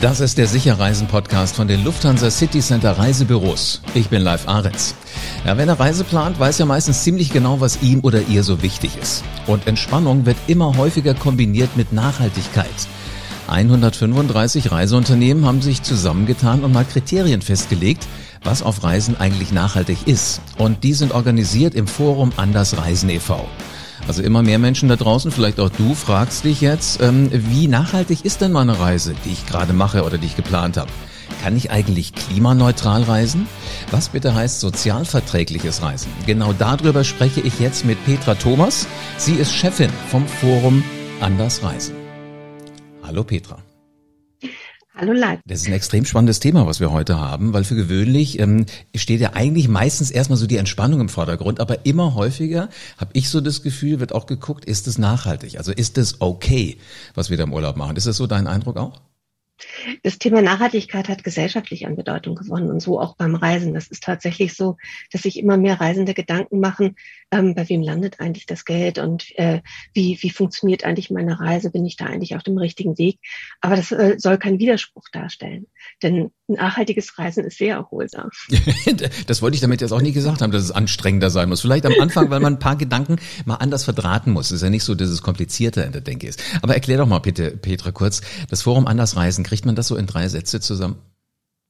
Das ist der Sicherreisen-Podcast von den Lufthansa City Center Reisebüros. Ich bin Live Aritz. Ja, wer eine Reise plant, weiß ja meistens ziemlich genau, was ihm oder ihr so wichtig ist. Und Entspannung wird immer häufiger kombiniert mit Nachhaltigkeit. 135 Reiseunternehmen haben sich zusammengetan und mal Kriterien festgelegt, was auf Reisen eigentlich nachhaltig ist. Und die sind organisiert im Forum Anders Reisen e.V. Also immer mehr Menschen da draußen, vielleicht auch du, fragst dich jetzt, ähm, wie nachhaltig ist denn meine Reise, die ich gerade mache oder die ich geplant habe? Kann ich eigentlich klimaneutral reisen? Was bitte heißt sozialverträgliches Reisen? Genau darüber spreche ich jetzt mit Petra Thomas. Sie ist Chefin vom Forum Anders Reisen. Hallo Petra. Hallo Leib. Das ist ein extrem spannendes Thema, was wir heute haben, weil für gewöhnlich ähm, steht ja eigentlich meistens erstmal so die Entspannung im Vordergrund, aber immer häufiger habe ich so das Gefühl, wird auch geguckt, ist es nachhaltig? Also ist es okay, was wir da im Urlaub machen? Ist das so dein Eindruck auch? Das Thema Nachhaltigkeit hat gesellschaftlich an Bedeutung gewonnen und so auch beim Reisen. Das ist tatsächlich so, dass sich immer mehr Reisende Gedanken machen, ähm, bei wem landet eigentlich das Geld und äh, wie, wie funktioniert eigentlich meine Reise, bin ich da eigentlich auf dem richtigen Weg. Aber das äh, soll keinen Widerspruch darstellen, denn nachhaltiges Reisen ist sehr erholsam. das wollte ich damit jetzt auch nie gesagt haben, dass es anstrengender sein muss. Vielleicht am Anfang, weil man ein paar Gedanken mal anders verdrahten muss. Es ist ja nicht so, dass es komplizierter in der Denke ist. Aber erklär doch mal bitte, Petra, kurz, das Forum Anders Reisen, kriegt man das so in drei Sätze zusammen?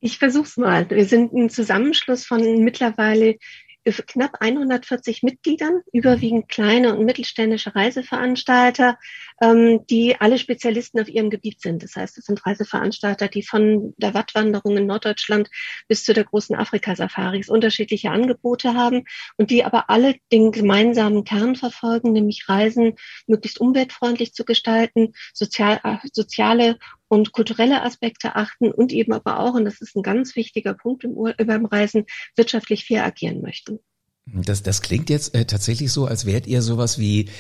Ich versuch's mal. Wir sind ein Zusammenschluss von mittlerweile knapp 140 Mitgliedern, überwiegend kleine und mittelständische Reiseveranstalter, ähm, die alle Spezialisten auf ihrem Gebiet sind. Das heißt, es sind Reiseveranstalter, die von der Wattwanderung in Norddeutschland bis zu der großen Afrika-Safaris unterschiedliche Angebote haben und die aber alle den gemeinsamen Kern verfolgen, nämlich Reisen möglichst umweltfreundlich zu gestalten, sozial, äh, soziale und kulturelle Aspekte achten und eben aber auch, und das ist ein ganz wichtiger Punkt im Ur beim Reisen, wirtschaftlich fair agieren möchten. Das, das klingt jetzt äh, tatsächlich so, als wärt ihr sowas wie,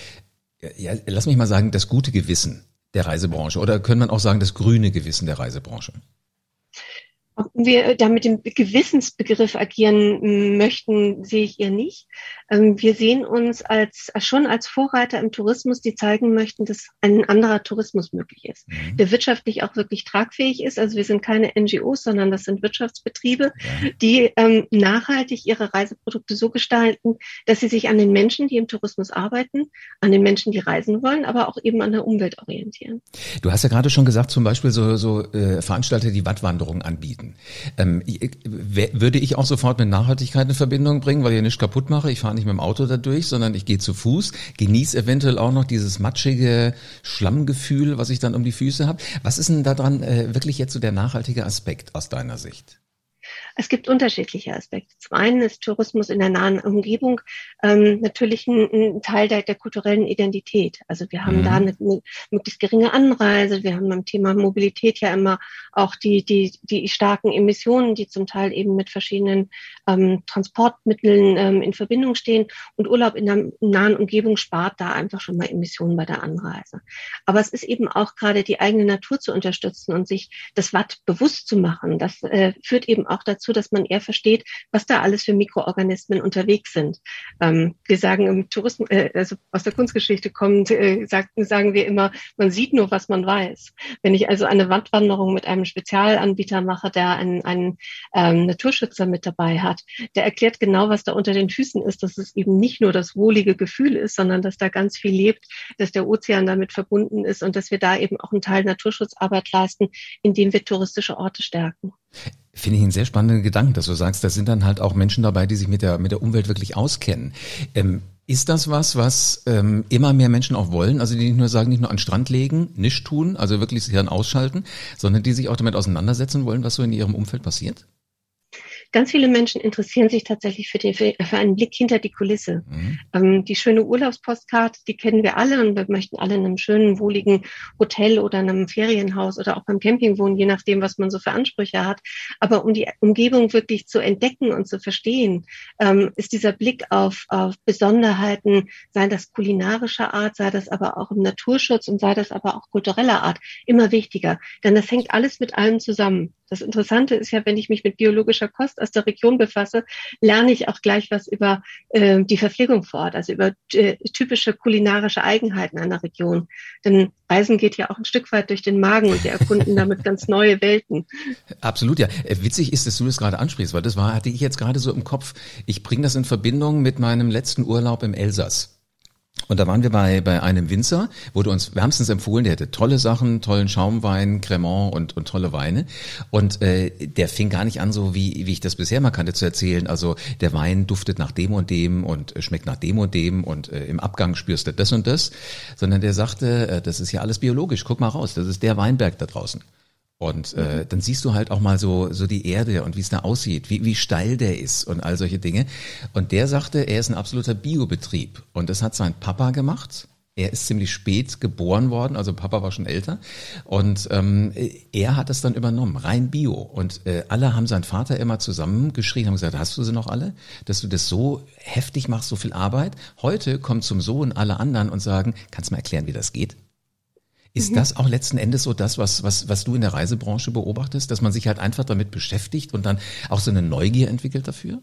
ja, lass mich mal sagen, das gute Gewissen der Reisebranche oder können man auch sagen, das grüne Gewissen der Reisebranche? Ob wir da mit dem Gewissensbegriff agieren möchten, sehe ich eher nicht. Ähm, wir sehen uns als, schon als Vorreiter im Tourismus, die zeigen möchten, dass ein anderer Tourismus möglich ist, mhm. der wirtschaftlich auch wirklich tragfähig ist. Also wir sind keine NGOs, sondern das sind Wirtschaftsbetriebe, ja. die ähm, nachhaltig ihre Reiseprodukte so gestalten, dass sie sich an den Menschen, die im Tourismus arbeiten, an den Menschen, die reisen wollen, aber auch eben an der Umwelt orientieren. Du hast ja gerade schon gesagt, zum Beispiel so, so äh, Veranstalter, die Wattwanderungen anbieten. Ähm, würde ich auch sofort mit Nachhaltigkeit in Verbindung bringen, weil ich nichts kaputt mache. Ich fahre nicht mit dem Auto dadurch, sondern ich gehe zu Fuß, genieße eventuell auch noch dieses matschige Schlammgefühl, was ich dann um die Füße habe. Was ist denn daran äh, wirklich jetzt so der nachhaltige Aspekt aus deiner Sicht? Es gibt unterschiedliche Aspekte. Zum einen ist Tourismus in der nahen Umgebung ähm, natürlich ein, ein Teil der, der, kulturellen Identität. Also wir haben mhm. da eine, eine, möglichst geringe Anreise. Wir haben beim Thema Mobilität ja immer auch die, die, die starken Emissionen, die zum Teil eben mit verschiedenen ähm, Transportmitteln ähm, in Verbindung stehen. Und Urlaub in der nahen Umgebung spart da einfach schon mal Emissionen bei der Anreise. Aber es ist eben auch gerade die eigene Natur zu unterstützen und sich das Watt bewusst zu machen. Das äh, führt eben auch dazu, dass man eher versteht, was da alles für Mikroorganismen unterwegs sind. Ähm, wir sagen im Tourismus, äh, also aus der Kunstgeschichte kommt, äh, sagen, sagen wir immer, man sieht nur, was man weiß. Wenn ich also eine Wandwanderung mit einem Spezialanbieter mache, der einen, einen ähm, Naturschützer mit dabei hat, der erklärt genau, was da unter den Füßen ist, dass es eben nicht nur das wohlige Gefühl ist, sondern dass da ganz viel lebt, dass der Ozean damit verbunden ist und dass wir da eben auch einen Teil Naturschutzarbeit leisten, indem wir touristische Orte stärken. Finde ich einen sehr spannenden Gedanken, dass du sagst, da sind dann halt auch Menschen dabei, die sich mit der, mit der Umwelt wirklich auskennen. Ähm, ist das was, was ähm, immer mehr Menschen auch wollen? Also die nicht nur sagen, nicht nur an Strand legen, nichts tun, also wirklich sich dann ausschalten, sondern die sich auch damit auseinandersetzen wollen, was so in ihrem Umfeld passiert? Ganz viele Menschen interessieren sich tatsächlich für, die, für einen Blick hinter die Kulisse. Mhm. Ähm, die schöne Urlaubspostkarte, die kennen wir alle und wir möchten alle in einem schönen, wohligen Hotel oder in einem Ferienhaus oder auch beim Camping wohnen, je nachdem, was man so für Ansprüche hat. Aber um die Umgebung wirklich zu entdecken und zu verstehen, ähm, ist dieser Blick auf, auf Besonderheiten, sei das kulinarischer Art, sei das aber auch im Naturschutz und sei das aber auch kultureller Art, immer wichtiger. Denn das hängt alles mit allem zusammen. Das Interessante ist ja, wenn ich mich mit biologischer Kost aus der Region befasse, lerne ich auch gleich was über äh, die Verpflegung vor Ort, also über äh, typische kulinarische Eigenheiten einer Region. Denn Reisen geht ja auch ein Stück weit durch den Magen und wir erkunden damit ganz neue Welten. Absolut, ja. Äh, witzig ist, dass du das gerade ansprichst, weil das war, hatte ich jetzt gerade so im Kopf. Ich bringe das in Verbindung mit meinem letzten Urlaub im Elsass. Und da waren wir bei, bei einem Winzer, wurde uns wärmstens empfohlen, der hatte tolle Sachen, tollen Schaumwein, Cremant und, und tolle Weine. Und äh, der fing gar nicht an, so wie, wie ich das bisher mal kannte, zu erzählen. Also der Wein duftet nach dem und dem und äh, schmeckt nach dem und dem und äh, im Abgang spürst du das und das. Sondern der sagte, äh, das ist ja alles biologisch, guck mal raus, das ist der Weinberg da draußen. Und äh, dann siehst du halt auch mal so so die Erde und wie es da aussieht, wie, wie steil der ist und all solche Dinge. Und der sagte, er ist ein absoluter Biobetrieb. Und das hat sein Papa gemacht. Er ist ziemlich spät geboren worden, also Papa war schon älter. Und ähm, er hat das dann übernommen, rein Bio. Und äh, alle haben seinen Vater immer zusammengeschrien, haben gesagt, hast du sie noch alle? Dass du das so heftig machst, so viel Arbeit. Heute kommt zum Sohn alle anderen und sagen, kannst du mal erklären, wie das geht? Ist mhm. das auch letzten Endes so das, was, was, was du in der Reisebranche beobachtest, dass man sich halt einfach damit beschäftigt und dann auch so eine Neugier entwickelt dafür?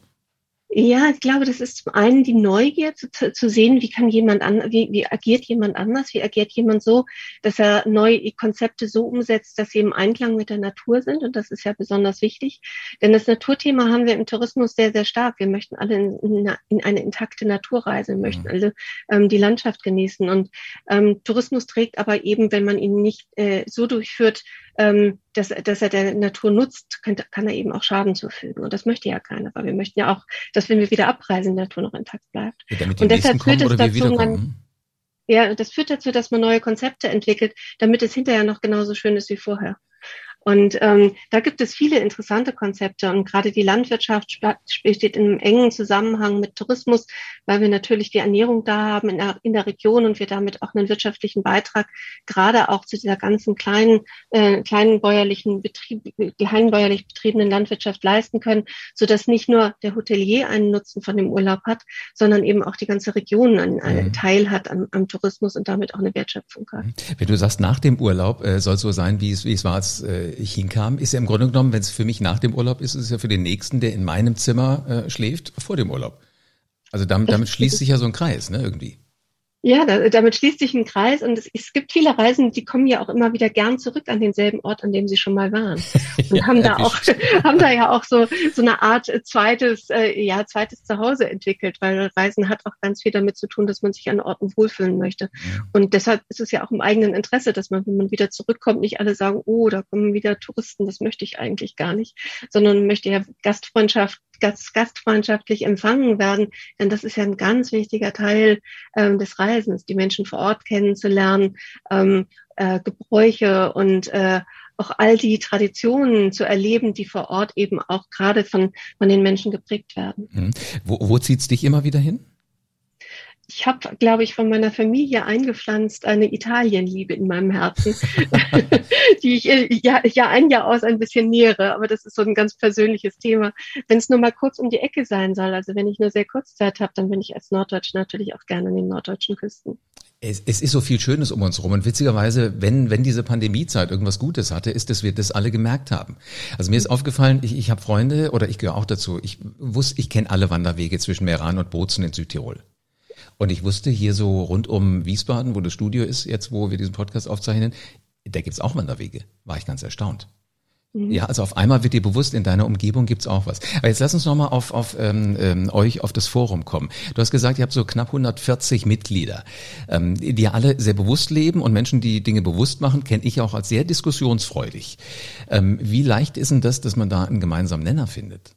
Ja, ich glaube, das ist zum einen die Neugier zu, zu sehen, wie kann jemand an, wie, wie agiert jemand anders, wie agiert jemand so, dass er neue Konzepte so umsetzt, dass sie im Einklang mit der Natur sind. Und das ist ja besonders wichtig. Denn das Naturthema haben wir im Tourismus sehr, sehr stark. Wir möchten alle in, in, in eine intakte Natur reisen, möchten mhm. alle ähm, die Landschaft genießen. Und ähm, Tourismus trägt aber eben, wenn man ihn nicht äh, so durchführt, ähm, dass, dass er der Natur nutzt, kann, kann er eben auch Schaden zufügen. Und das möchte ja keiner, weil wir möchten ja auch, dass wenn wir wieder abreisen, die Natur noch intakt bleibt. Ja, und deshalb führt es dazu, man, ja, das führt dazu, dass man neue Konzepte entwickelt, damit es hinterher noch genauso schön ist wie vorher. Und ähm, da gibt es viele interessante Konzepte und gerade die Landwirtschaft steht in einem engen Zusammenhang mit Tourismus, weil wir natürlich die Ernährung da haben in der, in der Region und wir damit auch einen wirtschaftlichen Beitrag gerade auch zu dieser ganzen kleinen, äh, kleinen bäuerlichen Betrieb, kleinen bäuerlich betriebenen Landwirtschaft leisten können, so dass nicht nur der Hotelier einen Nutzen von dem Urlaub hat, sondern eben auch die ganze Region einen, einen mhm. Teil hat am, am, Tourismus und damit auch eine Wertschöpfung hat. Wenn du sagst, nach dem Urlaub äh, soll so sein, wie es, wie es war, als äh, hinkam, ist ja im Grunde genommen, wenn es für mich nach dem Urlaub ist, ist es ja für den Nächsten, der in meinem Zimmer äh, schläft, vor dem Urlaub. Also damit, damit schließt sich ja so ein Kreis, ne, irgendwie. Ja, da, damit schließt sich ein Kreis und es, es, gibt viele Reisen, die kommen ja auch immer wieder gern zurück an denselben Ort, an dem sie schon mal waren. Und ja, haben da auch haben da ja auch so so eine Art zweites äh, ja zweites Zuhause entwickelt, weil Reisen hat auch ganz viel damit zu tun, dass man sich an Orten wohlfühlen möchte. Und deshalb ist es ja auch im eigenen Interesse, dass man wenn man wieder zurückkommt, nicht alle sagen, oh, da kommen wieder Touristen, das möchte ich eigentlich gar nicht, sondern möchte ja Gastfreundschaft gast, gastfreundschaftlich empfangen werden, denn das ist ja ein ganz wichtiger Teil ähm, des Reisens, die Menschen vor Ort kennenzulernen, ähm, äh, Gebräuche und äh, auch all die Traditionen zu erleben, die vor Ort eben auch gerade von, von den Menschen geprägt werden. Mhm. Wo, wo zieht's dich immer wieder hin? Ich habe, glaube ich, von meiner Familie eingepflanzt eine Italienliebe in meinem Herzen, die ich äh, ja, ja ein Jahr aus ein bisschen nähere. Aber das ist so ein ganz persönliches Thema. Wenn es nur mal kurz um die Ecke sein soll, also wenn ich nur sehr kurz Zeit habe, dann bin ich als Norddeutsche natürlich auch gerne an den norddeutschen Küsten. Es, es ist so viel Schönes um uns herum. Und witzigerweise, wenn, wenn diese Pandemiezeit irgendwas Gutes hatte, ist, dass wir das alle gemerkt haben. Also mir ist aufgefallen, ich, ich habe Freunde oder ich gehöre auch dazu. Ich wusste, ich kenne alle Wanderwege zwischen Meran und Bozen in Südtirol. Und ich wusste hier so rund um Wiesbaden, wo das Studio ist, jetzt wo wir diesen Podcast aufzeichnen, da gibt's auch Wanderwege. War ich ganz erstaunt. Mhm. Ja, also auf einmal wird dir bewusst, in deiner Umgebung gibt's auch was. Aber jetzt lass uns nochmal auf, auf ähm, ähm, euch, auf das Forum kommen. Du hast gesagt, ihr habt so knapp 140 Mitglieder, ähm, die alle sehr bewusst leben und Menschen, die Dinge bewusst machen, kenne ich auch als sehr diskussionsfreudig. Ähm, wie leicht ist denn das, dass man da einen gemeinsamen Nenner findet?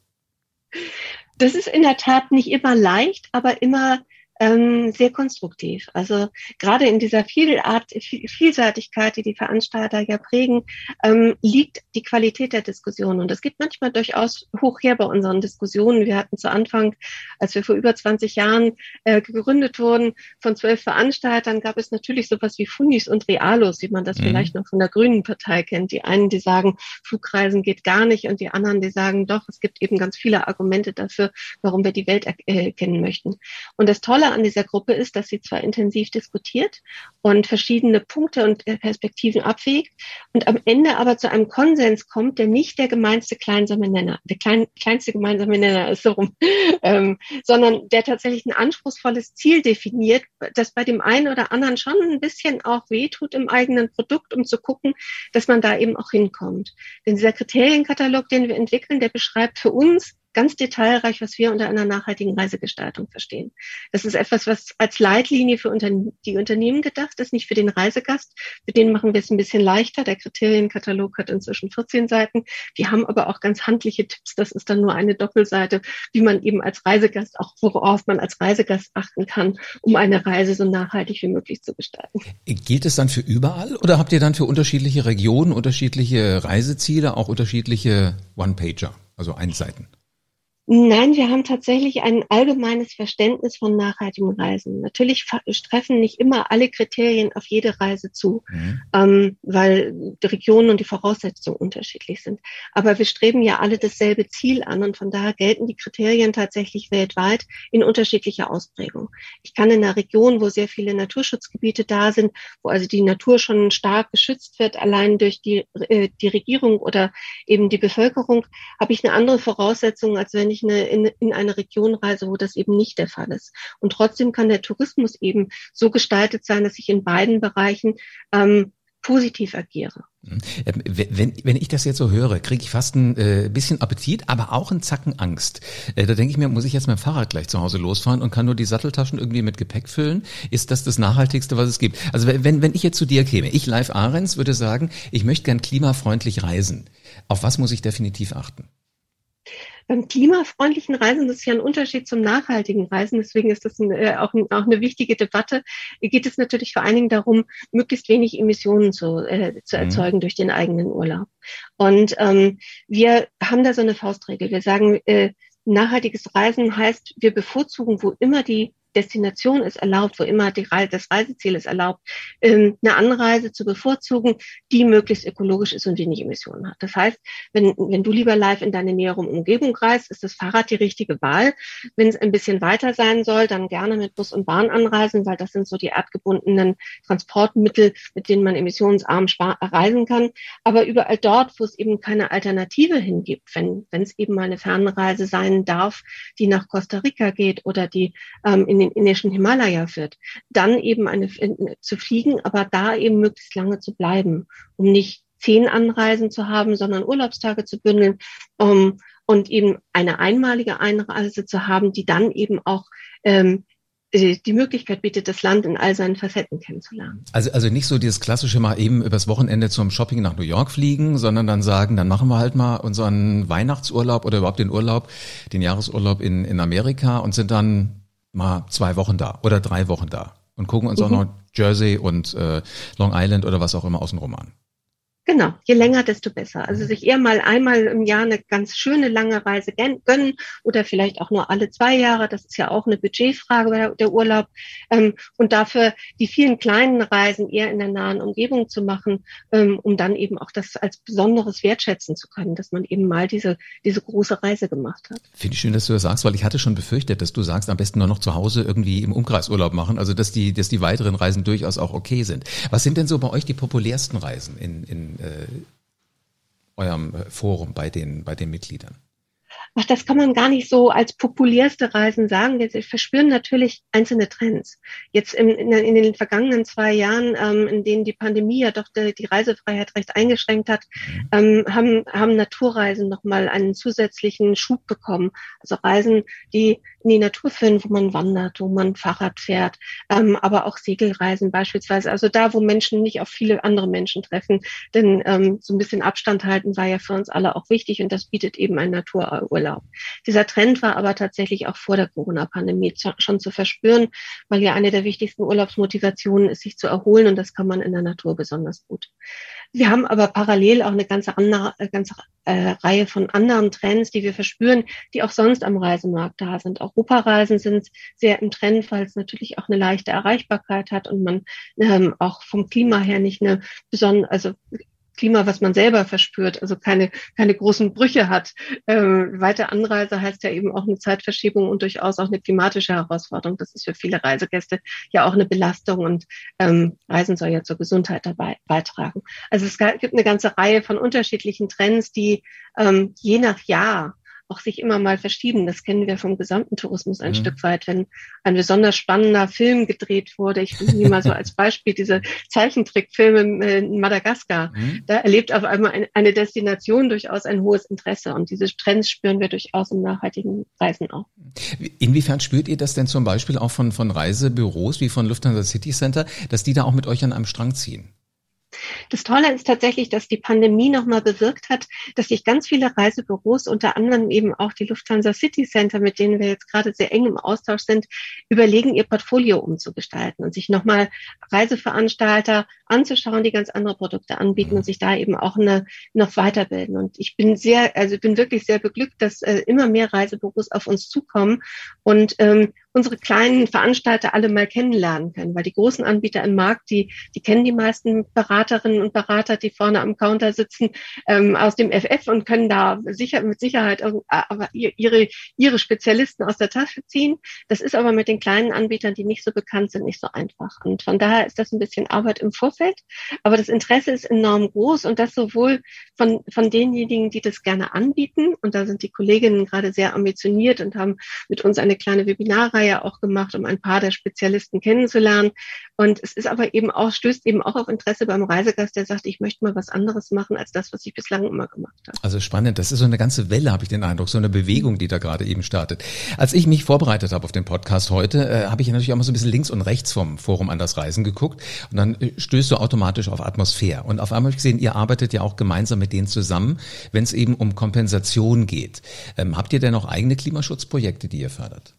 Das ist in der Tat nicht immer leicht, aber immer ähm, sehr konstruktiv. Also gerade in dieser Vielart, Vielseitigkeit, die die Veranstalter ja prägen, ähm, liegt die Qualität der Diskussion. Und es geht manchmal durchaus hoch her bei unseren Diskussionen. Wir hatten zu Anfang, als wir vor über 20 Jahren äh, gegründet wurden, von zwölf Veranstaltern, gab es natürlich sowas wie Funis und Realos, wie man das mhm. vielleicht noch von der Grünen Partei kennt. Die einen, die sagen, Flugreisen geht gar nicht und die anderen, die sagen, doch, es gibt eben ganz viele Argumente dafür, warum wir die Welt erkennen möchten. Und das Tolle An dieser Gruppe ist, dass sie zwar intensiv diskutiert und verschiedene Punkte und Perspektiven abwägt und am Ende aber zu einem Konsens kommt, der nicht der gemeinste gemeinsame Nenner, der klein, kleinste gemeinsame Nenner ist so rum, ähm, sondern der tatsächlich ein anspruchsvolles Ziel definiert, das bei dem einen oder anderen schon ein bisschen auch wehtut im eigenen Produkt, um zu gucken, dass man da eben auch hinkommt. Denn dieser Kriterienkatalog, den wir entwickeln, der beschreibt für uns ganz detailreich, was wir unter einer nachhaltigen Reisegestaltung verstehen. Das ist etwas, was als Leitlinie für die Unternehmen gedacht ist, nicht für den Reisegast. Für den machen wir es ein bisschen leichter. Der Kriterienkatalog hat inzwischen 14 Seiten. Wir haben aber auch ganz handliche Tipps. Das ist dann nur eine Doppelseite, wie man eben als Reisegast auch, worauf man als Reisegast achten kann, um eine Reise so nachhaltig wie möglich zu gestalten. Gilt es dann für überall oder habt ihr dann für unterschiedliche Regionen, unterschiedliche Reiseziele, auch unterschiedliche One-Pager, also Einseiten? Nein, wir haben tatsächlich ein allgemeines Verständnis von nachhaltigen Reisen. Natürlich treffen nicht immer alle Kriterien auf jede Reise zu, mhm. ähm, weil die Regionen und die Voraussetzungen unterschiedlich sind. Aber wir streben ja alle dasselbe Ziel an und von daher gelten die Kriterien tatsächlich weltweit in unterschiedlicher Ausprägung. Ich kann in einer Region, wo sehr viele Naturschutzgebiete da sind, wo also die Natur schon stark geschützt wird, allein durch die, äh, die Regierung oder eben die Bevölkerung, habe ich eine andere Voraussetzung, als wenn ich ich eine, in, in eine Region reise, wo das eben nicht der Fall ist. Und trotzdem kann der Tourismus eben so gestaltet sein, dass ich in beiden Bereichen ähm, positiv agiere. Mhm. Wenn, wenn ich das jetzt so höre, kriege ich fast ein äh, bisschen Appetit, aber auch einen Zacken Angst. Äh, da denke ich mir, muss ich jetzt dem Fahrrad gleich zu Hause losfahren und kann nur die Satteltaschen irgendwie mit Gepäck füllen? Ist das das Nachhaltigste, was es gibt? Also wenn, wenn ich jetzt zu dir käme, ich live Ahrens würde sagen, ich möchte gern klimafreundlich reisen. Auf was muss ich definitiv achten? Beim klimafreundlichen Reisen, das ist ja ein Unterschied zum nachhaltigen Reisen, deswegen ist das ein, äh, auch, ein, auch, eine wichtige Debatte, geht es natürlich vor allen Dingen darum, möglichst wenig Emissionen zu, äh, zu mhm. erzeugen mhm. durch den eigenen Urlaub. Und ähm, wir haben da so eine Faustregel. Wir sagen, äh, nachhaltiges Reisen heißt, wir bevorzugen, wo immer die Destination ist erlaubt, wo immer Reise, das Reiseziel ist erlaubt, ähm, eine Anreise zu bevorzugen, die möglichst ökologisch ist und wenig Emissionen hat. Das heißt, wenn, wenn du lieber live in deine nähere Umgebung reist, ist das Fahrrad die richtige Wahl. Wenn es ein bisschen weiter sein soll, dann gerne mit Bus und Bahn anreisen, weil das sind so die erdgebundenen Transportmittel, mit denen man emissionsarm reisen kann. Aber überall dort, wo es eben keine Alternative hingibt, wenn wenn es eben mal eine Fernreise sein darf, die nach Costa Rica geht oder die ähm, in in den indischen Himalaya führt, dann eben eine, zu fliegen, aber da eben möglichst lange zu bleiben, um nicht zehn Anreisen zu haben, sondern Urlaubstage zu bündeln um, und eben eine einmalige Einreise zu haben, die dann eben auch ähm, die Möglichkeit bietet, das Land in all seinen Facetten kennenzulernen. Also, also nicht so dieses klassische mal eben übers Wochenende zum Shopping nach New York fliegen, sondern dann sagen, dann machen wir halt mal unseren Weihnachtsurlaub oder überhaupt den Urlaub, den Jahresurlaub in, in Amerika und sind dann mal zwei Wochen da oder drei Wochen da und gucken uns mhm. auch noch Jersey und äh, Long Island oder was auch immer außenrum an. Genau, je länger, desto besser. Also sich eher mal einmal im Jahr eine ganz schöne lange Reise gönnen oder vielleicht auch nur alle zwei Jahre. Das ist ja auch eine Budgetfrage der Urlaub. Ähm, und dafür die vielen kleinen Reisen eher in der nahen Umgebung zu machen, ähm, um dann eben auch das als Besonderes wertschätzen zu können, dass man eben mal diese, diese große Reise gemacht hat. Finde ich schön, dass du das sagst, weil ich hatte schon befürchtet, dass du sagst, am besten nur noch zu Hause irgendwie im Umkreis Urlaub machen. Also dass die, dass die weiteren Reisen durchaus auch okay sind. Was sind denn so bei euch die populärsten Reisen in, in eurem Forum bei den, bei den Mitgliedern? Ach, das kann man gar nicht so als populärste Reisen sagen. Wir verspüren natürlich einzelne Trends. Jetzt in, in, in den vergangenen zwei Jahren, ähm, in denen die Pandemie ja doch die, die Reisefreiheit recht eingeschränkt hat, mhm. ähm, haben, haben Naturreisen nochmal einen zusätzlichen Schub bekommen. Also Reisen, die in die Natur führen, wo man wandert, wo man Fahrrad fährt, ähm, aber auch Segelreisen beispielsweise. Also da, wo Menschen nicht auf viele andere Menschen treffen. Denn ähm, so ein bisschen Abstand halten war ja für uns alle auch wichtig und das bietet eben ein Natururlaub. Dieser Trend war aber tatsächlich auch vor der Corona-Pandemie schon zu verspüren, weil ja eine der wichtigsten Urlaubsmotivationen ist, sich zu erholen und das kann man in der Natur besonders gut. Wir haben aber parallel auch eine ganze andere, äh, ganze äh, Reihe von anderen Trends, die wir verspüren, die auch sonst am Reisemarkt da sind. Europareisen sind sehr im Trend, weil es natürlich auch eine leichte Erreichbarkeit hat und man ähm, auch vom Klima her nicht eine besondere, also Klima, was man selber verspürt, also keine, keine großen Brüche hat. Ähm, weite Anreise heißt ja eben auch eine Zeitverschiebung und durchaus auch eine klimatische Herausforderung. Das ist für viele Reisegäste ja auch eine Belastung und ähm, Reisen soll ja zur Gesundheit dabei beitragen. Also es gibt eine ganze Reihe von unterschiedlichen Trends, die ähm, je nach Jahr auch sich immer mal verschieben. Das kennen wir vom gesamten Tourismus ein mhm. Stück weit. Wenn ein besonders spannender Film gedreht wurde, ich nehme mal so als Beispiel diese Zeichentrickfilme in Madagaskar, mhm. da erlebt auf einmal eine Destination durchaus ein hohes Interesse und diese Trends spüren wir durchaus im nachhaltigen Reisen auch. Inwiefern spürt ihr das denn zum Beispiel auch von, von Reisebüros wie von Lufthansa City Center, dass die da auch mit euch an einem Strang ziehen? Das Tolle ist tatsächlich, dass die Pandemie nochmal bewirkt hat, dass sich ganz viele Reisebüros, unter anderem eben auch die Lufthansa City Center, mit denen wir jetzt gerade sehr eng im Austausch sind, überlegen, ihr Portfolio umzugestalten und sich nochmal Reiseveranstalter anzuschauen, die ganz andere Produkte anbieten und sich da eben auch eine, noch weiterbilden. Und ich bin sehr, also bin wirklich sehr beglückt, dass äh, immer mehr Reisebüros auf uns zukommen und ähm, unsere kleinen Veranstalter alle mal kennenlernen können, weil die großen Anbieter im Markt, die, die kennen die meisten Beraterinnen und Berater, die vorne am Counter sitzen, ähm, aus dem FF und können da sicher, mit Sicherheit aber ihre, ihre Spezialisten aus der Tasche ziehen. Das ist aber mit den kleinen Anbietern, die nicht so bekannt sind, nicht so einfach. Und von daher ist das ein bisschen Arbeit im Vorfeld. Aber das Interesse ist enorm groß und das sowohl von, von denjenigen, die das gerne anbieten. Und da sind die Kolleginnen gerade sehr ambitioniert und haben mit uns eine kleine Webinarreihe ja auch gemacht, um ein paar der Spezialisten kennenzulernen. Und es ist aber eben auch, stößt eben auch auf Interesse beim Reisegast, der sagt, ich möchte mal was anderes machen als das, was ich bislang immer gemacht habe. Also spannend. Das ist so eine ganze Welle, habe ich den Eindruck, so eine Bewegung, die da gerade eben startet. Als ich mich vorbereitet habe auf den Podcast heute, äh, habe ich natürlich auch mal so ein bisschen links und rechts vom Forum an das Reisen geguckt. Und dann äh, stößt du automatisch auf Atmosphäre. Und auf einmal habe ich gesehen, ihr arbeitet ja auch gemeinsam mit denen zusammen, wenn es eben um Kompensation geht. Ähm, habt ihr denn auch eigene Klimaschutzprojekte, die ihr fördert?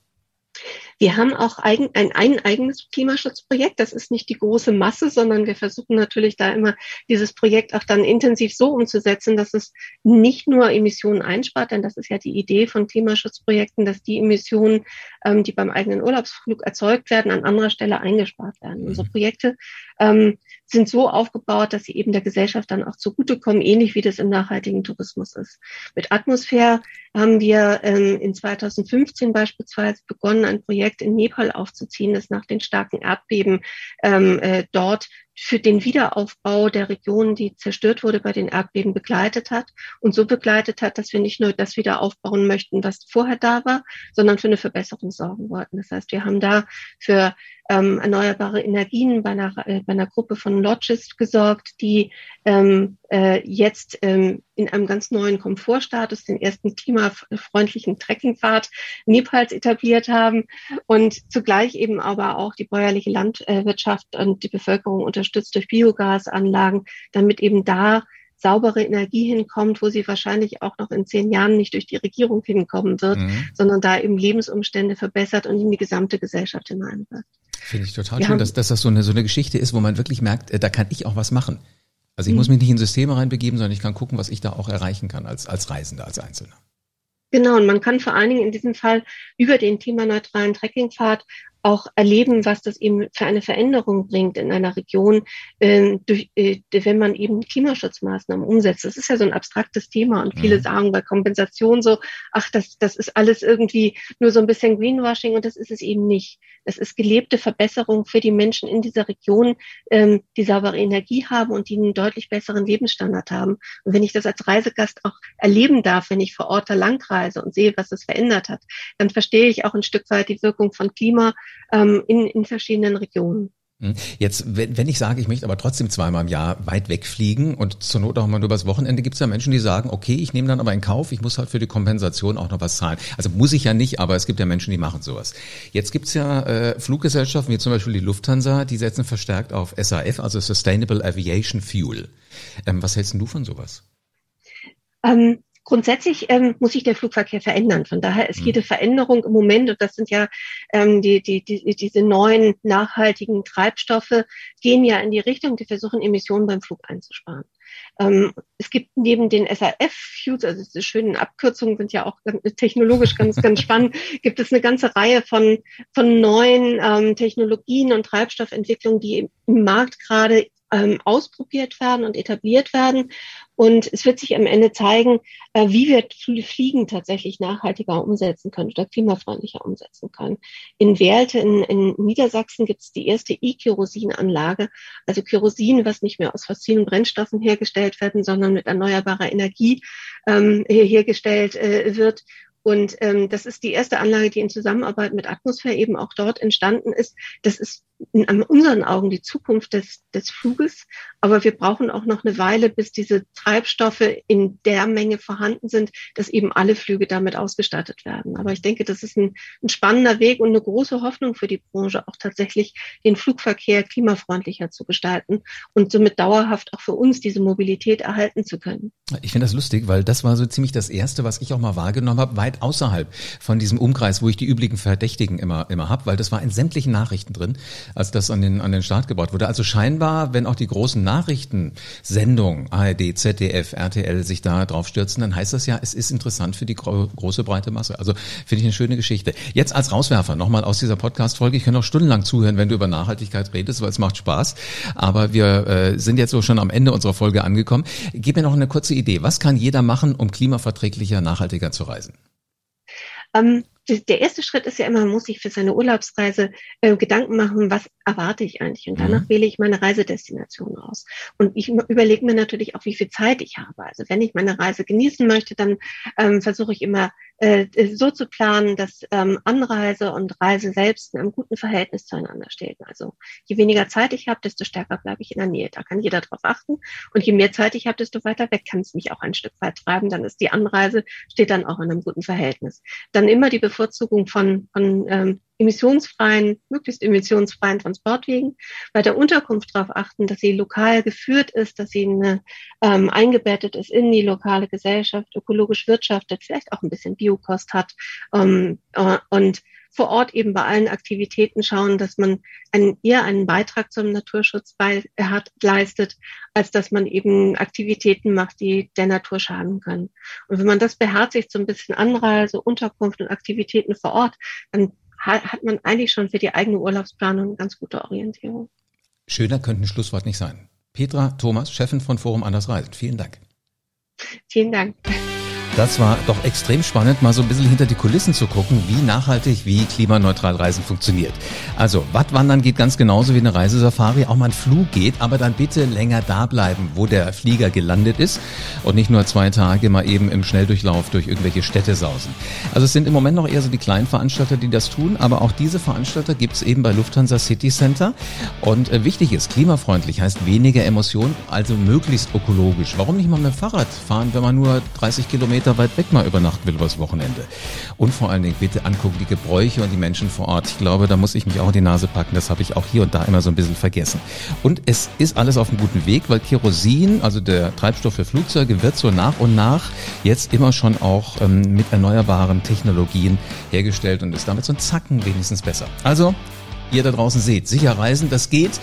Wir haben auch eigen, ein, ein eigenes Klimaschutzprojekt. Das ist nicht die große Masse, sondern wir versuchen natürlich da immer dieses Projekt auch dann intensiv so umzusetzen, dass es nicht nur Emissionen einspart, denn das ist ja die Idee von Klimaschutzprojekten, dass die Emissionen, ähm, die beim eigenen Urlaubsflug erzeugt werden, an anderer Stelle eingespart werden. Unsere mhm. Projekte ähm, sind so aufgebaut, dass sie eben der Gesellschaft dann auch zugutekommen, ähnlich wie das im nachhaltigen Tourismus ist. Mit Atmosphäre haben wir ähm, in 2015 beispielsweise begonnen, ein Projekt in Nepal aufzuziehen, das nach den starken Erdbeben ähm, äh, dort für den Wiederaufbau der Region, die zerstört wurde bei den Erdbeben, begleitet hat und so begleitet hat, dass wir nicht nur das wieder aufbauen möchten, was vorher da war, sondern für eine Verbesserung sorgen wollten. Das heißt, wir haben da für ähm, erneuerbare Energien bei einer, äh, bei einer Gruppe von Lodges gesorgt, die ähm, äh, jetzt ähm, in einem ganz neuen Komfortstatus den ersten klimafreundlichen Trekkingpfad Nepals etabliert haben und zugleich eben aber auch die bäuerliche Landwirtschaft und die Bevölkerung unterstützt durch Biogasanlagen, damit eben da saubere Energie hinkommt, wo sie wahrscheinlich auch noch in zehn Jahren nicht durch die Regierung hinkommen wird, mhm. sondern da eben Lebensumstände verbessert und in die gesamte Gesellschaft hineinwirkt. Finde ich total Wir schön, dass, dass das so eine, so eine Geschichte ist, wo man wirklich merkt, äh, da kann ich auch was machen. Also ich mhm. muss mich nicht in Systeme reinbegeben, sondern ich kann gucken, was ich da auch erreichen kann als, als Reisender, als Einzelner. Genau, und man kann vor allen Dingen in diesem Fall über den klimaneutralen Trekkingpfad auch erleben, was das eben für eine Veränderung bringt in einer Region, äh, durch, äh, wenn man eben Klimaschutzmaßnahmen umsetzt. Das ist ja so ein abstraktes Thema und viele mhm. sagen bei Kompensation so, ach, das, das ist alles irgendwie nur so ein bisschen Greenwashing und das ist es eben nicht. Es ist gelebte Verbesserung für die Menschen in dieser Region, ähm, die saubere Energie haben und die einen deutlich besseren Lebensstandard haben. Und wenn ich das als Reisegast auch erleben darf, wenn ich vor Ort da langreise und sehe, was es verändert hat, dann verstehe ich auch ein Stück weit die Wirkung von Klima ähm, in, in verschiedenen Regionen. Hm. Jetzt, wenn, ich sage, ich möchte aber trotzdem zweimal im Jahr weit wegfliegen und zur Not auch mal nur übers Wochenende, gibt es ja Menschen, die sagen, okay, ich nehme dann aber in Kauf, ich muss halt für die Kompensation auch noch was zahlen. Also muss ich ja nicht, aber es gibt ja Menschen, die machen sowas. Jetzt gibt's ja äh, Fluggesellschaften, wie zum Beispiel die Lufthansa, die setzen verstärkt auf SAF, also Sustainable Aviation Fuel. Ähm, was hältst du von sowas? Ähm, Grundsätzlich ähm, muss sich der Flugverkehr verändern. Von daher ist mhm. jede Veränderung im Moment, und das sind ja ähm, die, die, die, diese neuen nachhaltigen Treibstoffe, gehen ja in die Richtung, die versuchen, Emissionen beim Flug einzusparen. Ähm, es gibt neben den SAF-Fuels, also diese schönen Abkürzungen sind ja auch technologisch ganz, ganz spannend, gibt es eine ganze Reihe von, von neuen ähm, Technologien und Treibstoffentwicklungen, die im Markt gerade ähm, ausprobiert werden und etabliert werden. Und es wird sich am Ende zeigen, äh, wie wir Fliegen tatsächlich nachhaltiger umsetzen können oder klimafreundlicher umsetzen können. In Werlte in, in Niedersachsen gibt es die erste E-Kerosin-Anlage, also Kerosin, was nicht mehr aus fossilen Brennstoffen hergestellt werden, sondern mit erneuerbarer Energie ähm, hergestellt äh, wird und ähm, das ist die erste Anlage, die in Zusammenarbeit mit Atmosphäre eben auch dort entstanden ist. Das ist in unseren Augen die Zukunft des, des Fluges. Aber wir brauchen auch noch eine Weile, bis diese Treibstoffe in der Menge vorhanden sind, dass eben alle Flüge damit ausgestattet werden. Aber ich denke, das ist ein, ein spannender Weg und eine große Hoffnung für die Branche, auch tatsächlich den Flugverkehr klimafreundlicher zu gestalten und somit dauerhaft auch für uns diese Mobilität erhalten zu können. Ich finde das lustig, weil das war so ziemlich das Erste, was ich auch mal wahrgenommen habe, weit außerhalb von diesem Umkreis, wo ich die üblichen Verdächtigen immer, immer habe, weil das war in sämtlichen Nachrichten drin als das an den, an den Start gebaut wurde. Also scheinbar, wenn auch die großen Nachrichtensendungen, ARD, ZDF, RTL sich da drauf stürzen, dann heißt das ja, es ist interessant für die gro große breite Masse. Also finde ich eine schöne Geschichte. Jetzt als Rauswerfer nochmal aus dieser Podcast-Folge. Ich kann auch stundenlang zuhören, wenn du über Nachhaltigkeit redest, weil es macht Spaß. Aber wir äh, sind jetzt so schon am Ende unserer Folge angekommen. Gib mir noch eine kurze Idee. Was kann jeder machen, um klimaverträglicher, nachhaltiger zu reisen? Ähm, der erste Schritt ist ja immer, man muss sich für seine Urlaubsreise äh, Gedanken machen, was erwarte ich eigentlich? Und danach mhm. wähle ich meine Reisedestination aus. Und ich überlege mir natürlich auch, wie viel Zeit ich habe. Also wenn ich meine Reise genießen möchte, dann ähm, versuche ich immer so zu planen, dass ähm, Anreise und Reise selbst in einem guten Verhältnis zueinander stehen. Also je weniger Zeit ich habe, desto stärker bleibe ich in der Nähe. Da kann jeder drauf achten. Und je mehr Zeit ich habe, desto weiter weg kann es mich auch ein Stück weit treiben. Dann ist die Anreise, steht dann auch in einem guten Verhältnis. Dann immer die Bevorzugung von, von ähm, emissionsfreien, möglichst emissionsfreien Transportwegen. Bei der Unterkunft darauf achten, dass sie lokal geführt ist, dass sie eine, ähm, eingebettet ist in die lokale Gesellschaft, ökologisch wirtschaftet, vielleicht auch ein bisschen Biokost hat ähm, äh, und vor Ort eben bei allen Aktivitäten schauen, dass man einen, eher einen Beitrag zum Naturschutz bei, hat, leistet, als dass man eben Aktivitäten macht, die der Natur schaden können. Und wenn man das beherzigt, so ein bisschen Anreise, Unterkunft und Aktivitäten vor Ort, dann hat man eigentlich schon für die eigene Urlaubsplanung eine ganz gute Orientierung. Schöner könnte ein Schlusswort nicht sein. Petra Thomas, Chefin von Forum Anders Reisen. Vielen Dank. Vielen Dank. Das war doch extrem spannend, mal so ein bisschen hinter die Kulissen zu gucken, wie nachhaltig, wie klimaneutral Reisen funktioniert. Also, Wattwandern geht ganz genauso wie eine Reisesafari, auch mal ein Flug geht, aber dann bitte länger da bleiben, wo der Flieger gelandet ist und nicht nur zwei Tage mal eben im Schnelldurchlauf durch irgendwelche Städte sausen. Also es sind im Moment noch eher so die kleinen Veranstalter, die das tun, aber auch diese Veranstalter gibt es eben bei Lufthansa City Center. Und äh, wichtig ist, klimafreundlich heißt weniger Emotionen, also möglichst ökologisch. Warum nicht mal mit dem Fahrrad fahren, wenn man nur 30 Kilometer Kilometer weit weg mal übernachten will übers Wochenende. Und vor allen Dingen bitte angucken die Gebräuche und die Menschen vor Ort. Ich glaube, da muss ich mich auch in die Nase packen. Das habe ich auch hier und da immer so ein bisschen vergessen. Und es ist alles auf einem guten Weg, weil Kerosin, also der Treibstoff für Flugzeuge, wird so nach und nach jetzt immer schon auch ähm, mit erneuerbaren Technologien hergestellt und ist damit so ein Zacken wenigstens besser. Also ihr da draußen seht. Sicher reisen, das geht.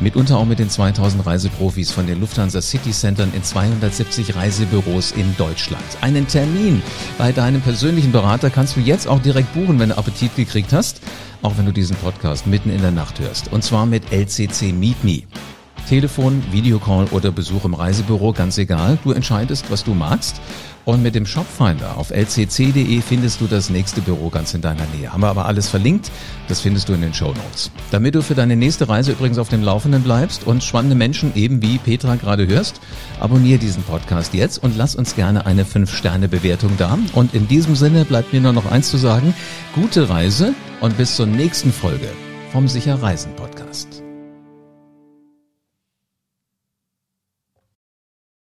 Mitunter auch mit den 2000 Reiseprofis von den Lufthansa City Centern in 270 Reisebüros in Deutschland. Einen Termin bei deinem persönlichen Berater kannst du jetzt auch direkt buchen, wenn du Appetit gekriegt hast. Auch wenn du diesen Podcast mitten in der Nacht hörst. Und zwar mit LCC Meet Me. Telefon, Videocall oder Besuch im Reisebüro, ganz egal. Du entscheidest, was du magst. Und mit dem Shopfinder auf lcc.de findest du das nächste Büro ganz in deiner Nähe. Haben wir aber alles verlinkt. Das findest du in den Show Notes. Damit du für deine nächste Reise übrigens auf dem Laufenden bleibst und spannende Menschen eben wie Petra gerade hörst, abonniere diesen Podcast jetzt und lass uns gerne eine 5-Sterne-Bewertung da. Und in diesem Sinne bleibt mir nur noch eins zu sagen. Gute Reise und bis zur nächsten Folge vom Sicher Reisen Podcast.